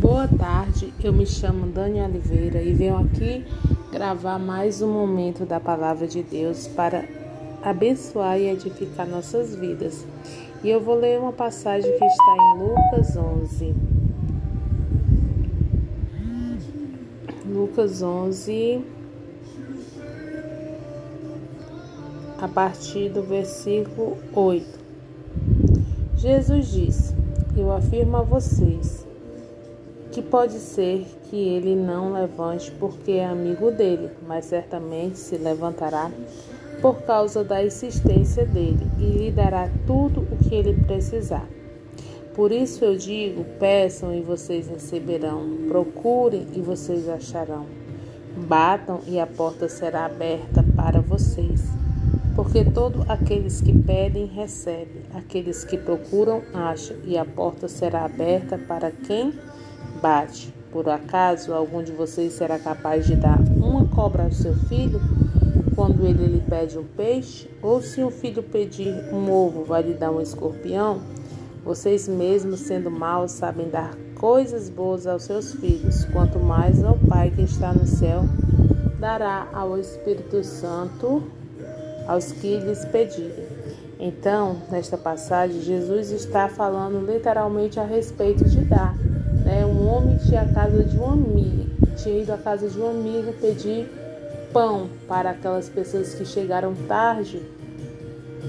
Boa tarde, eu me chamo Dani Oliveira e venho aqui gravar mais um momento da Palavra de Deus para abençoar e edificar nossas vidas. E eu vou ler uma passagem que está em Lucas 11. Lucas 11, a partir do versículo 8. Jesus disse: Eu afirmo a vocês que pode ser que ele não levante porque é amigo dele, mas certamente se levantará por causa da insistência dele e lhe dará tudo o que ele precisar. Por isso eu digo: peçam e vocês receberão, procurem e vocês acharão, batam e a porta será aberta para vocês. Porque todos aqueles que pedem, recebem, aqueles que procuram, acham, e a porta será aberta para quem bate. Por acaso algum de vocês será capaz de dar uma cobra ao seu filho quando ele lhe pede um peixe? Ou se um filho pedir um ovo, vai lhe dar um escorpião? Vocês mesmos, sendo maus, sabem dar coisas boas aos seus filhos, quanto mais ao Pai que está no céu dará ao Espírito Santo aos que lhes pedirem. Então, nesta passagem, Jesus está falando literalmente a respeito de dar. A casa de um amigo, tinha ido à casa de um amigo pedir pão para aquelas pessoas que chegaram tarde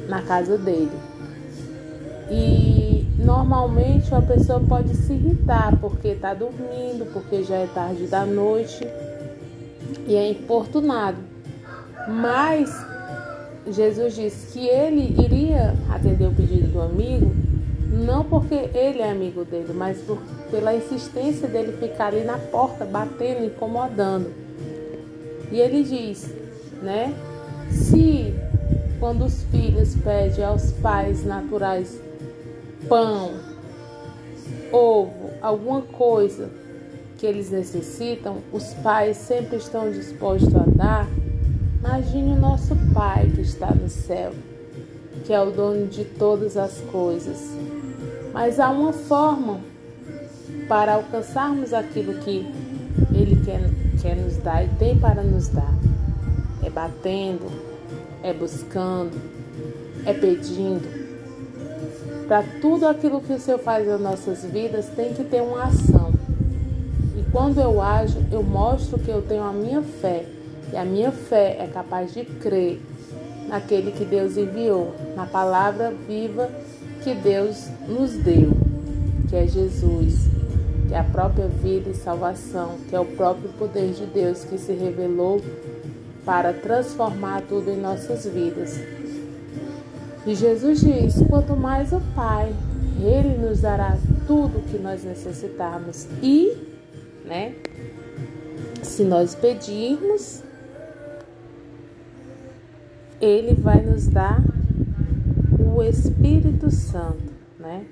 na casa dele. E normalmente uma pessoa pode se irritar porque está dormindo, porque já é tarde da noite e é importunado. Mas Jesus disse que ele iria atender o pedido do amigo não porque ele é amigo dele, mas por, pela insistência dele ficar ali na porta, batendo, incomodando. E ele diz, né? Se quando os filhos pedem aos pais naturais pão, ovo, alguma coisa que eles necessitam, os pais sempre estão dispostos a dar. Imagine o nosso Pai que está no céu, que é o dono de todas as coisas. Mas há uma forma para alcançarmos aquilo que Ele quer, quer nos dar e tem para nos dar. É batendo, é buscando, é pedindo. Para tudo aquilo que o Senhor faz nas nossas vidas, tem que ter uma ação. E quando eu ajo, eu mostro que eu tenho a minha fé. E a minha fé é capaz de crer naquele que Deus enviou, na palavra viva que Deus nos deu, que é Jesus, é a própria vida e salvação, que é o próprio poder de Deus que se revelou para transformar tudo em nossas vidas. E Jesus diz: quanto mais o Pai, Ele nos dará tudo o que nós necessitarmos. E, né, se nós pedirmos, Ele vai nos dar o Espírito Santo, né?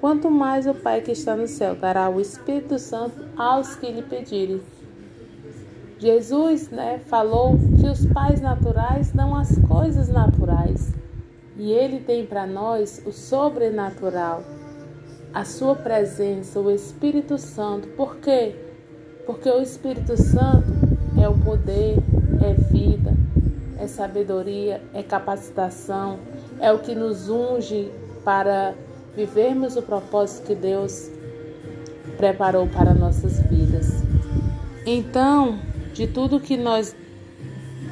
Quanto mais o Pai que está no céu dará o Espírito Santo aos que lhe pedirem. Jesus, né, falou que os pais naturais dão as coisas naturais e ele tem para nós o sobrenatural, a sua presença, o Espírito Santo. Por quê? Porque o Espírito Santo é o poder, é vida, é sabedoria, é capacitação, é o que nos unge para vivermos o propósito que Deus preparou para nossas vidas. Então, de tudo que nós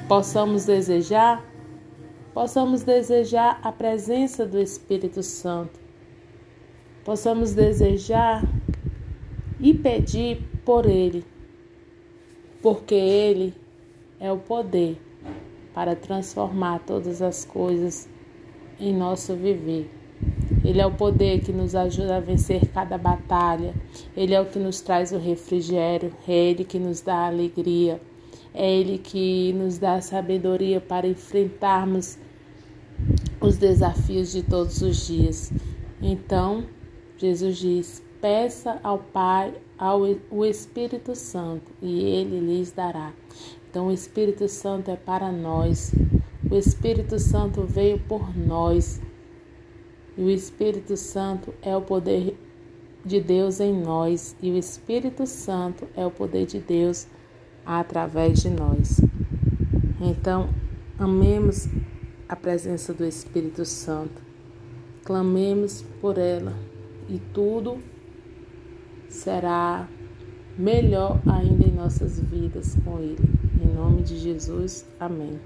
possamos desejar, possamos desejar a presença do Espírito Santo, possamos desejar e pedir por Ele, porque Ele é o poder para transformar todas as coisas em nosso viver. Ele é o poder que nos ajuda a vencer cada batalha. Ele é o que nos traz o refrigério. É Ele que nos dá a alegria. É Ele que nos dá a sabedoria para enfrentarmos os desafios de todos os dias. Então, Jesus diz: peça ao Pai ao o Espírito Santo e ele lhes dará. Então, o Espírito Santo é para nós. O Espírito Santo veio por nós. E o Espírito Santo é o poder de Deus em nós e o Espírito Santo é o poder de Deus através de nós. Então, amemos a presença do Espírito Santo, clamemos por ela e tudo será melhor ainda em nossas vidas com Ele. Em nome de Jesus, amém.